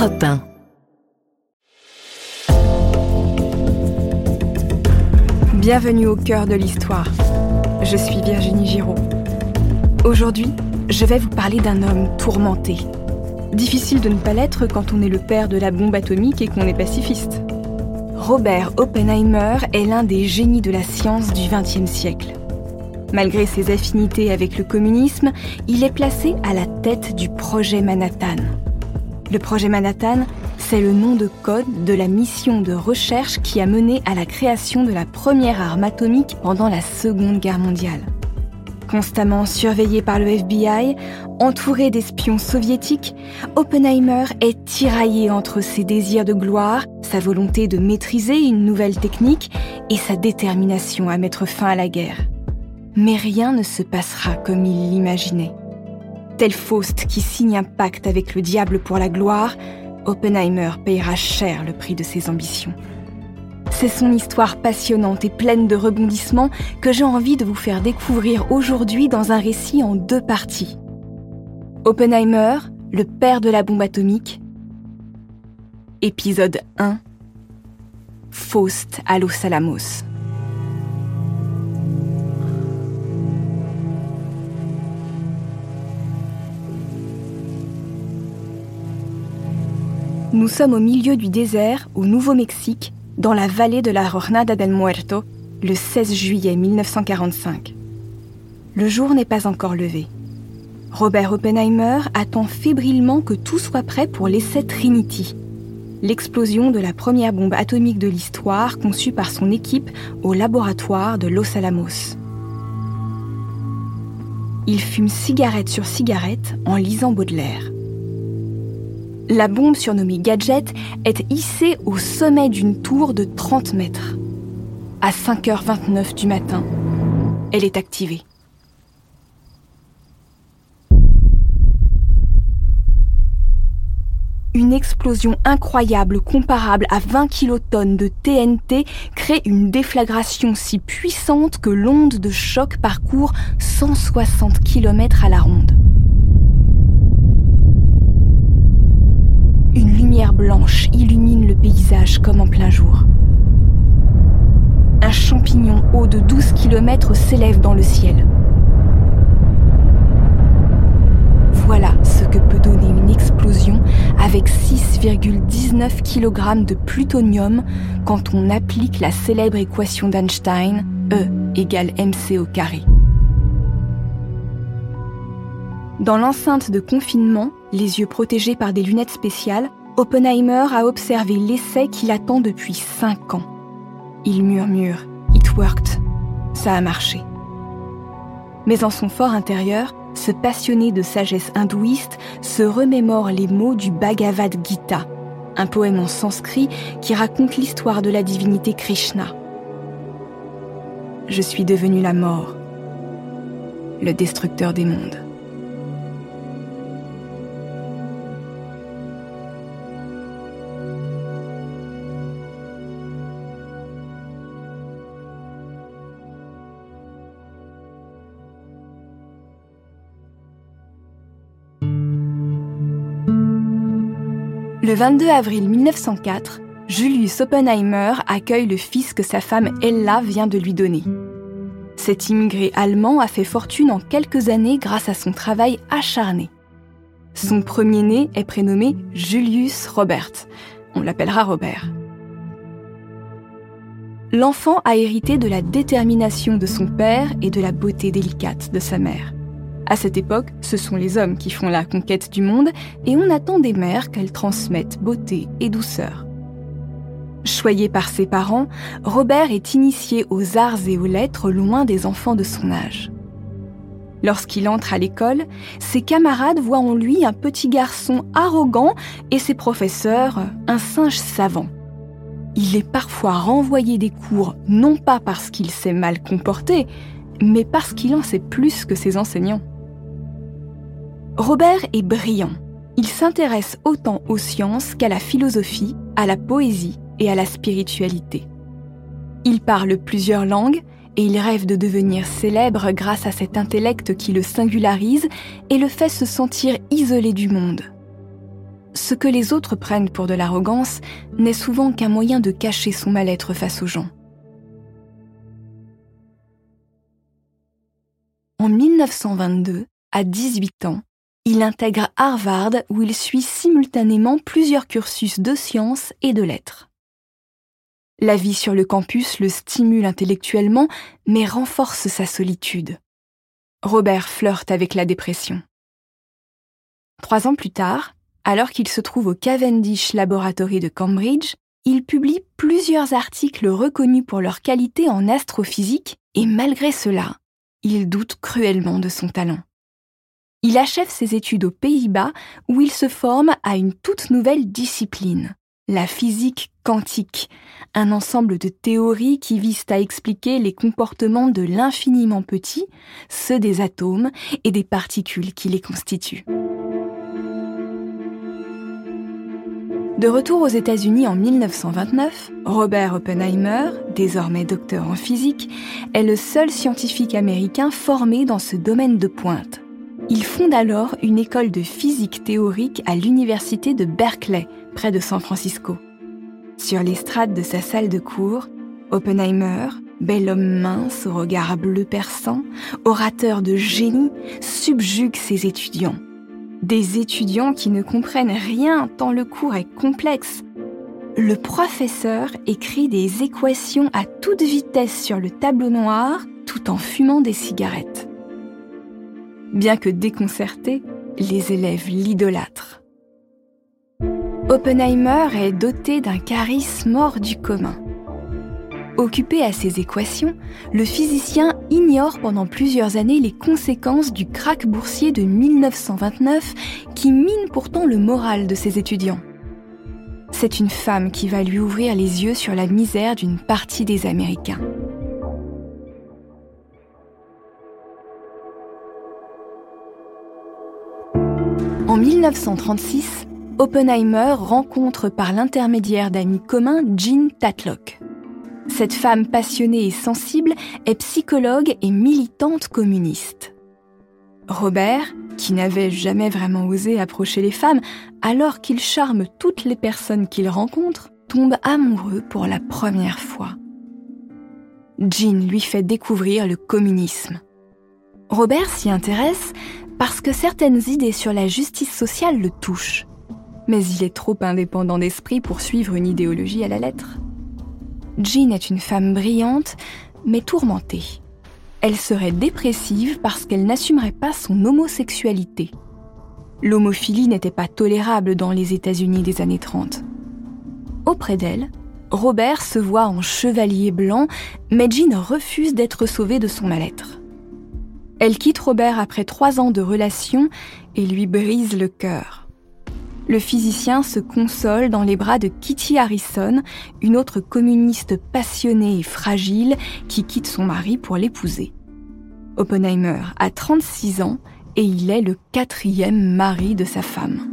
Europe 1. Bienvenue au cœur de l'histoire. Je suis Virginie Giraud. Aujourd'hui, je vais vous parler d'un homme tourmenté. Difficile de ne pas l'être quand on est le père de la bombe atomique et qu'on est pacifiste. Robert Oppenheimer est l'un des génies de la science du XXe siècle. Malgré ses affinités avec le communisme, il est placé à la tête du projet Manhattan. Le projet Manhattan, c'est le nom de code de la mission de recherche qui a mené à la création de la première arme atomique pendant la Seconde Guerre mondiale. Constamment surveillé par le FBI, entouré d'espions soviétiques, Oppenheimer est tiraillé entre ses désirs de gloire, sa volonté de maîtriser une nouvelle technique et sa détermination à mettre fin à la guerre. Mais rien ne se passera comme il l'imaginait. Tel Faust qui signe un pacte avec le diable pour la gloire, Oppenheimer payera cher le prix de ses ambitions. C'est son histoire passionnante et pleine de rebondissements que j'ai envie de vous faire découvrir aujourd'hui dans un récit en deux parties. Oppenheimer, le père de la bombe atomique. Épisode 1. Faust à Los Alamos. Nous sommes au milieu du désert, au Nouveau-Mexique, dans la vallée de la Jornada del Muerto, le 16 juillet 1945. Le jour n'est pas encore levé. Robert Oppenheimer attend fébrilement que tout soit prêt pour l'essai Trinity, l'explosion de la première bombe atomique de l'histoire conçue par son équipe au laboratoire de Los Alamos. Il fume cigarette sur cigarette en lisant Baudelaire. La bombe surnommée Gadget est hissée au sommet d'une tour de 30 mètres. À 5h29 du matin, elle est activée. Une explosion incroyable comparable à 20 kilotonnes de TNT crée une déflagration si puissante que l'onde de choc parcourt 160 km à la ronde. Une lumière blanche illumine le paysage comme en plein jour. Un champignon haut de 12 km s'élève dans le ciel. Voilà ce que peut donner une explosion avec 6,19 kg de plutonium quand on applique la célèbre équation d'Einstein, E égale mc au carré. Dans l'enceinte de confinement, les yeux protégés par des lunettes spéciales, Oppenheimer a observé l'essai qu'il attend depuis 5 ans. Il murmure It worked. Ça a marché. Mais en son fort intérieur, ce passionné de sagesse hindouiste se remémore les mots du Bhagavad Gita, un poème en sanskrit qui raconte l'histoire de la divinité Krishna. Je suis devenu la mort, le destructeur des mondes. Le 22 avril 1904, Julius Oppenheimer accueille le fils que sa femme Ella vient de lui donner. Cet immigré allemand a fait fortune en quelques années grâce à son travail acharné. Son premier-né est prénommé Julius Robert. On l'appellera Robert. L'enfant a hérité de la détermination de son père et de la beauté délicate de sa mère. À cette époque, ce sont les hommes qui font la conquête du monde et on attend des mères qu'elles transmettent beauté et douceur. Choyé par ses parents, Robert est initié aux arts et aux lettres loin des enfants de son âge. Lorsqu'il entre à l'école, ses camarades voient en lui un petit garçon arrogant et ses professeurs un singe savant. Il est parfois renvoyé des cours non pas parce qu'il s'est mal comporté, mais parce qu'il en sait plus que ses enseignants. Robert est brillant. Il s'intéresse autant aux sciences qu'à la philosophie, à la poésie et à la spiritualité. Il parle plusieurs langues et il rêve de devenir célèbre grâce à cet intellect qui le singularise et le fait se sentir isolé du monde. ce que les autres prennent pour de l'arrogance n'est souvent qu'un moyen de cacher son mal-être face aux gens. En 1922, à 18 ans, il intègre Harvard où il suit simultanément plusieurs cursus de sciences et de lettres. La vie sur le campus le stimule intellectuellement, mais renforce sa solitude. Robert flirte avec la dépression. Trois ans plus tard, alors qu'il se trouve au Cavendish Laboratory de Cambridge, il publie plusieurs articles reconnus pour leur qualité en astrophysique et malgré cela, il doute cruellement de son talent. Il achève ses études aux Pays-Bas où il se forme à une toute nouvelle discipline, la physique quantique, un ensemble de théories qui visent à expliquer les comportements de l'infiniment petit, ceux des atomes et des particules qui les constituent. De retour aux États-Unis en 1929, Robert Oppenheimer, désormais docteur en physique, est le seul scientifique américain formé dans ce domaine de pointe. Il fonde alors une école de physique théorique à l'université de Berkeley, près de San Francisco. Sur l'estrade de sa salle de cours, Oppenheimer, bel homme mince au regard bleu perçant, orateur de génie, subjugue ses étudiants. Des étudiants qui ne comprennent rien tant le cours est complexe. Le professeur écrit des équations à toute vitesse sur le tableau noir tout en fumant des cigarettes. Bien que déconcertés, les élèves l'idolâtrent. Oppenheimer est doté d'un charisme hors du commun. Occupé à ces équations, le physicien ignore pendant plusieurs années les conséquences du krach boursier de 1929 qui mine pourtant le moral de ses étudiants. C'est une femme qui va lui ouvrir les yeux sur la misère d'une partie des Américains. En 1936, Oppenheimer rencontre par l'intermédiaire d'amis communs Jean Tatlock. Cette femme passionnée et sensible est psychologue et militante communiste. Robert, qui n'avait jamais vraiment osé approcher les femmes, alors qu'il charme toutes les personnes qu'il rencontre, tombe amoureux pour la première fois. Jean lui fait découvrir le communisme. Robert s'y intéresse parce que certaines idées sur la justice sociale le touchent. Mais il est trop indépendant d'esprit pour suivre une idéologie à la lettre. Jean est une femme brillante, mais tourmentée. Elle serait dépressive parce qu'elle n'assumerait pas son homosexualité. L'homophilie n'était pas tolérable dans les États-Unis des années 30. Auprès d'elle, Robert se voit en chevalier blanc, mais Jean refuse d'être sauvée de son mal-être. Elle quitte Robert après trois ans de relation et lui brise le cœur le physicien se console dans les bras de Kitty Harrison, une autre communiste passionnée et fragile qui quitte son mari pour l'épouser. Oppenheimer a 36 ans et il est le quatrième mari de sa femme.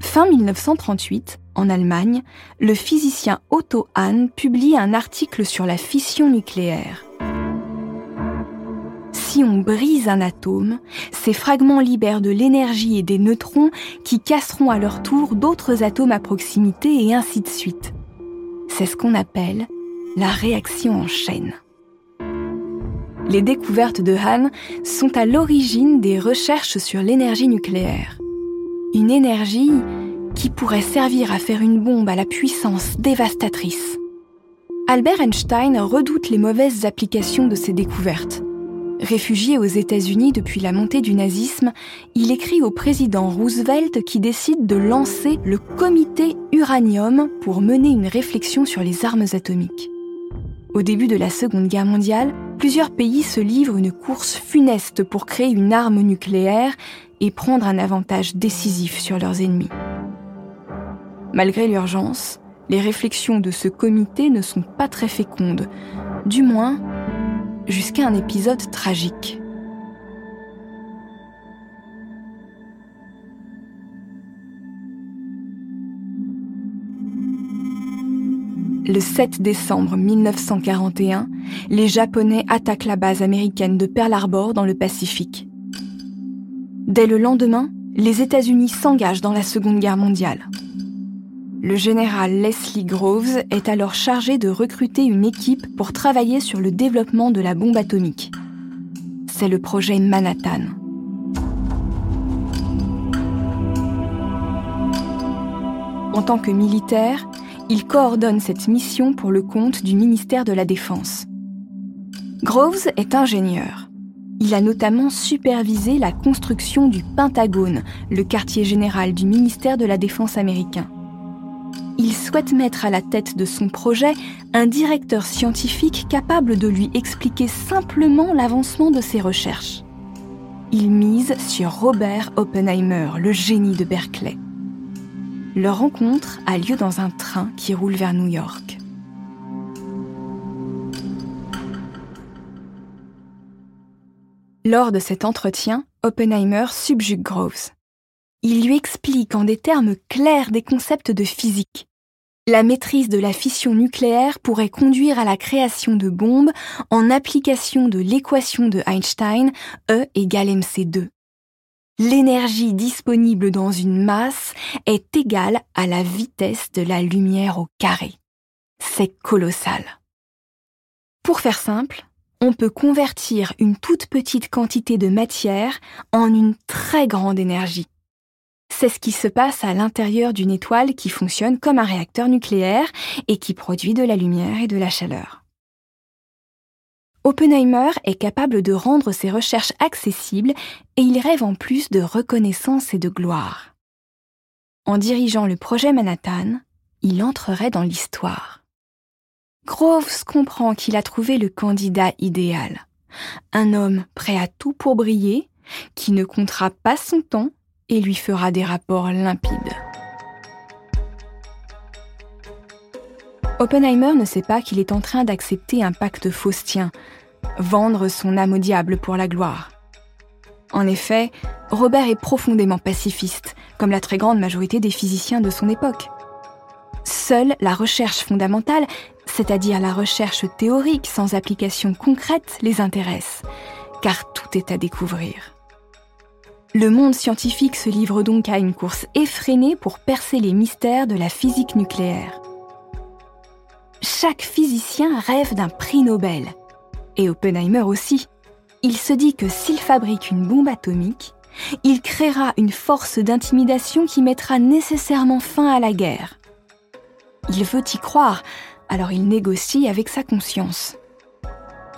Fin 1938, en Allemagne, le physicien Otto Hahn publie un article sur la fission nucléaire si on brise un atome, ces fragments libèrent de l'énergie et des neutrons qui casseront à leur tour d'autres atomes à proximité et ainsi de suite. C'est ce qu'on appelle la réaction en chaîne. Les découvertes de Hahn sont à l'origine des recherches sur l'énergie nucléaire. Une énergie qui pourrait servir à faire une bombe à la puissance dévastatrice. Albert Einstein redoute les mauvaises applications de ces découvertes. Réfugié aux États-Unis depuis la montée du nazisme, il écrit au président Roosevelt qui décide de lancer le comité uranium pour mener une réflexion sur les armes atomiques. Au début de la Seconde Guerre mondiale, plusieurs pays se livrent une course funeste pour créer une arme nucléaire et prendre un avantage décisif sur leurs ennemis. Malgré l'urgence, les réflexions de ce comité ne sont pas très fécondes, du moins jusqu'à un épisode tragique. Le 7 décembre 1941, les Japonais attaquent la base américaine de Pearl Harbor dans le Pacifique. Dès le lendemain, les États-Unis s'engagent dans la Seconde Guerre mondiale. Le général Leslie Groves est alors chargé de recruter une équipe pour travailler sur le développement de la bombe atomique. C'est le projet Manhattan. En tant que militaire, il coordonne cette mission pour le compte du ministère de la Défense. Groves est ingénieur. Il a notamment supervisé la construction du Pentagone, le quartier général du ministère de la Défense américain il souhaite mettre à la tête de son projet un directeur scientifique capable de lui expliquer simplement l'avancement de ses recherches. Il mise sur Robert Oppenheimer, le génie de Berkeley. Leur rencontre a lieu dans un train qui roule vers New York. Lors de cet entretien, Oppenheimer subjugue Groves. Il lui explique en des termes clairs des concepts de physique, la maîtrise de la fission nucléaire pourrait conduire à la création de bombes en application de l'équation de Einstein E égale mc2. L'énergie disponible dans une masse est égale à la vitesse de la lumière au carré. C'est colossal. Pour faire simple, on peut convertir une toute petite quantité de matière en une très grande énergie. C'est ce qui se passe à l'intérieur d'une étoile qui fonctionne comme un réacteur nucléaire et qui produit de la lumière et de la chaleur. Oppenheimer est capable de rendre ses recherches accessibles et il rêve en plus de reconnaissance et de gloire. En dirigeant le projet Manhattan, il entrerait dans l'histoire. Groves comprend qu'il a trouvé le candidat idéal. Un homme prêt à tout pour briller, qui ne comptera pas son temps et lui fera des rapports limpides. Oppenheimer ne sait pas qu'il est en train d'accepter un pacte faustien, vendre son âme au diable pour la gloire. En effet, Robert est profondément pacifiste, comme la très grande majorité des physiciens de son époque. Seule la recherche fondamentale, c'est-à-dire la recherche théorique sans application concrète, les intéresse, car tout est à découvrir. Le monde scientifique se livre donc à une course effrénée pour percer les mystères de la physique nucléaire. Chaque physicien rêve d'un prix Nobel. Et Oppenheimer aussi. Il se dit que s'il fabrique une bombe atomique, il créera une force d'intimidation qui mettra nécessairement fin à la guerre. Il veut y croire, alors il négocie avec sa conscience.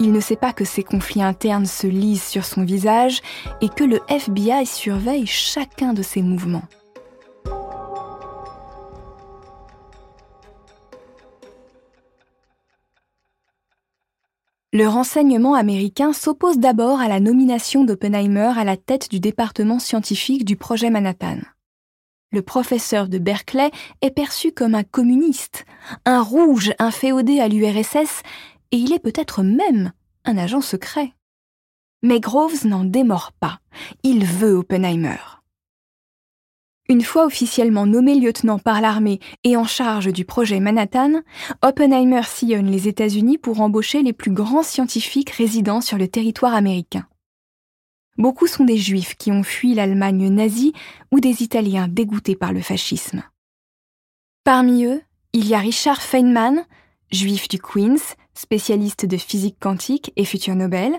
Il ne sait pas que ces conflits internes se lisent sur son visage et que le FBI surveille chacun de ses mouvements. Le renseignement américain s'oppose d'abord à la nomination d'Oppenheimer à la tête du département scientifique du projet Manhattan. Le professeur de Berkeley est perçu comme un communiste, un rouge inféodé à l'URSS et il est peut-être même un agent secret. Mais Groves n'en démord pas. Il veut Oppenheimer. Une fois officiellement nommé lieutenant par l'armée et en charge du projet Manhattan, Oppenheimer sillonne les États-Unis pour embaucher les plus grands scientifiques résidant sur le territoire américain. Beaucoup sont des juifs qui ont fui l'Allemagne nazie ou des Italiens dégoûtés par le fascisme. Parmi eux, il y a Richard Feynman, juif du Queens, spécialiste de physique quantique et futur Nobel,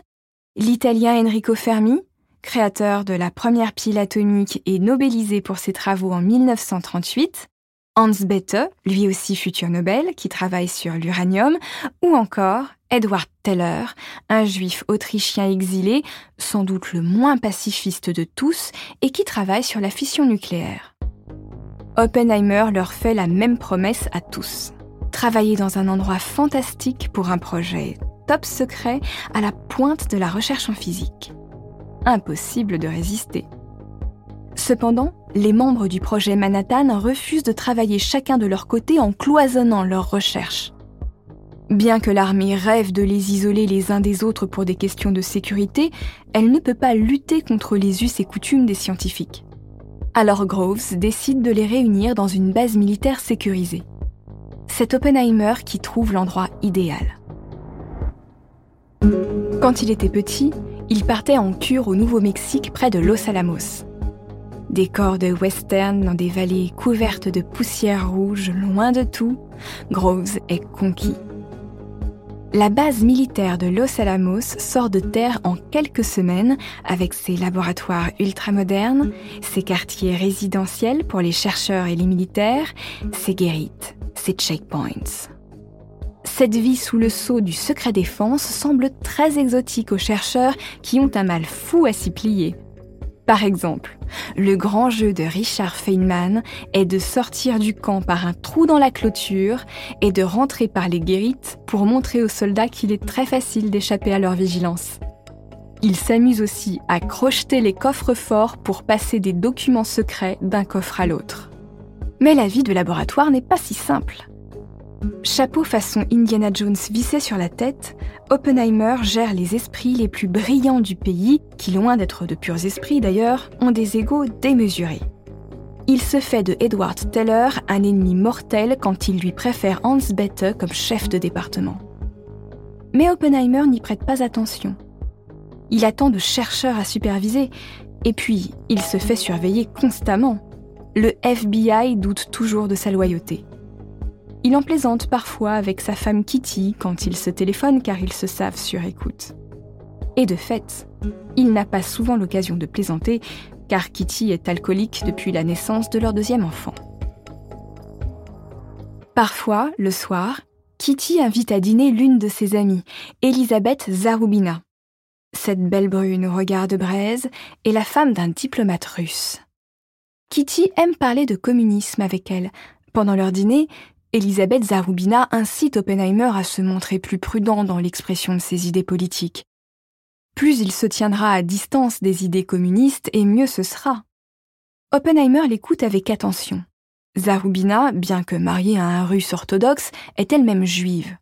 l'italien Enrico Fermi, créateur de la première pile atomique et nobelisé pour ses travaux en 1938, Hans Bethe, lui aussi futur Nobel, qui travaille sur l'uranium, ou encore Edward Teller, un juif autrichien exilé, sans doute le moins pacifiste de tous, et qui travaille sur la fission nucléaire. Oppenheimer leur fait la même promesse à tous travailler dans un endroit fantastique pour un projet top secret à la pointe de la recherche en physique. Impossible de résister. Cependant, les membres du projet Manhattan refusent de travailler chacun de leur côté en cloisonnant leurs recherches. Bien que l'armée rêve de les isoler les uns des autres pour des questions de sécurité, elle ne peut pas lutter contre les us et coutumes des scientifiques. Alors Groves décide de les réunir dans une base militaire sécurisée c'est Oppenheimer qui trouve l'endroit idéal. Quand il était petit, Il partait en cure au Nouveau-Mexique près de Los Alamos. Décor de western dans des vallées couvertes de poussière rouge, loin de tout, Groves est conquis. La base militaire de Los Alamos sort de terre en quelques semaines avec ses laboratoires ultramodernes, ses quartiers résidentiels pour les chercheurs et les militaires, ses guérites, ses checkpoints. Cette vie sous le sceau du secret défense semble très exotique aux chercheurs qui ont un mal fou à s'y plier. Par exemple, le grand jeu de Richard Feynman est de sortir du camp par un trou dans la clôture et de rentrer par les guérites pour montrer aux soldats qu'il est très facile d'échapper à leur vigilance. Il s'amuse aussi à crocheter les coffres forts pour passer des documents secrets d'un coffre à l'autre. Mais la vie de laboratoire n'est pas si simple. Chapeau façon Indiana Jones vissé sur la tête, Oppenheimer gère les esprits les plus brillants du pays, qui, loin d'être de purs esprits d'ailleurs, ont des égaux démesurés. Il se fait de Edward Teller un ennemi mortel quand il lui préfère Hans Bethe comme chef de département. Mais Oppenheimer n'y prête pas attention. Il attend de chercheurs à superviser, et puis il se fait surveiller constamment. Le FBI doute toujours de sa loyauté. Il en plaisante parfois avec sa femme Kitty quand ils se téléphonent car ils se savent sur écoute. Et de fait, il n'a pas souvent l'occasion de plaisanter car Kitty est alcoolique depuis la naissance de leur deuxième enfant. Parfois, le soir, Kitty invite à dîner l'une de ses amies, Elisabeth Zarubina. Cette belle brune au regard de braise est la femme d'un diplomate russe. Kitty aime parler de communisme avec elle. Pendant leur dîner, Elisabeth Zarubina incite Oppenheimer à se montrer plus prudent dans l'expression de ses idées politiques. Plus il se tiendra à distance des idées communistes, et mieux ce sera. Oppenheimer l'écoute avec attention. Zarubina, bien que mariée à un russe orthodoxe, est elle-même juive.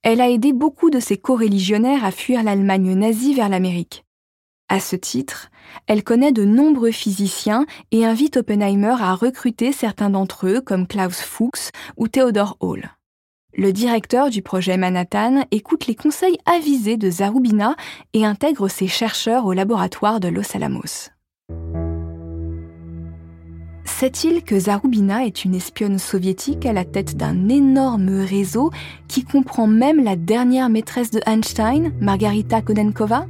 Elle a aidé beaucoup de ses coreligionnaires à fuir l'Allemagne nazie vers l'Amérique. À ce titre, elle connaît de nombreux physiciens et invite Oppenheimer à recruter certains d'entre eux comme Klaus Fuchs ou Theodor Hall. Le directeur du projet Manhattan écoute les conseils avisés de Zarubina et intègre ses chercheurs au laboratoire de Los Alamos. Sait-il que Zarubina est une espionne soviétique à la tête d'un énorme réseau qui comprend même la dernière maîtresse de Einstein, Margarita Konenkova?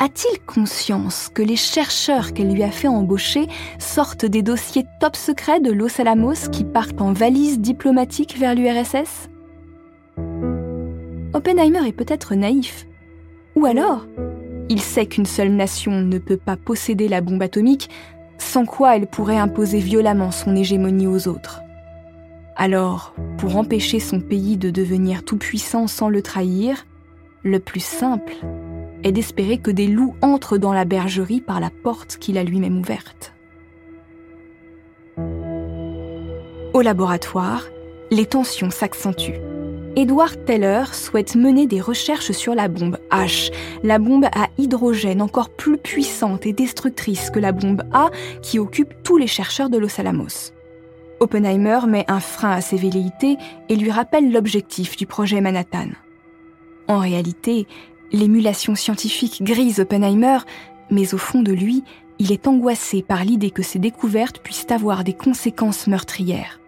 A-t-il conscience que les chercheurs qu'elle lui a fait embaucher sortent des dossiers top secrets de Los Alamos qui partent en valise diplomatique vers l'URSS Oppenheimer est peut-être naïf. Ou alors, il sait qu'une seule nation ne peut pas posséder la bombe atomique, sans quoi elle pourrait imposer violemment son hégémonie aux autres. Alors, pour empêcher son pays de devenir tout-puissant sans le trahir, le plus simple est d'espérer que des loups entrent dans la bergerie par la porte qu'il a lui-même ouverte. Au laboratoire, les tensions s'accentuent. Edward Teller souhaite mener des recherches sur la bombe H, la bombe à hydrogène encore plus puissante et destructrice que la bombe A qui occupe tous les chercheurs de Los Alamos. Oppenheimer met un frein à ses velléités et lui rappelle l'objectif du projet Manhattan. En réalité, L'émulation scientifique grise Oppenheimer, mais au fond de lui, il est angoissé par l'idée que ces découvertes puissent avoir des conséquences meurtrières.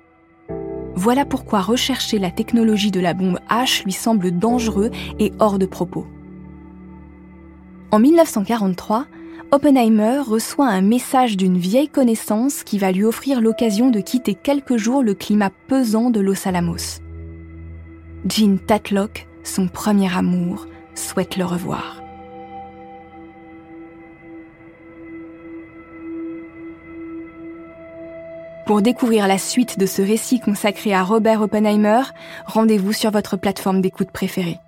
Voilà pourquoi rechercher la technologie de la bombe H lui semble dangereux et hors de propos. En 1943, Oppenheimer reçoit un message d'une vieille connaissance qui va lui offrir l'occasion de quitter quelques jours le climat pesant de Los Alamos. Jean Tatlock, son premier amour, souhaite le revoir. Pour découvrir la suite de ce récit consacré à Robert Oppenheimer, rendez-vous sur votre plateforme d'écoute préférée.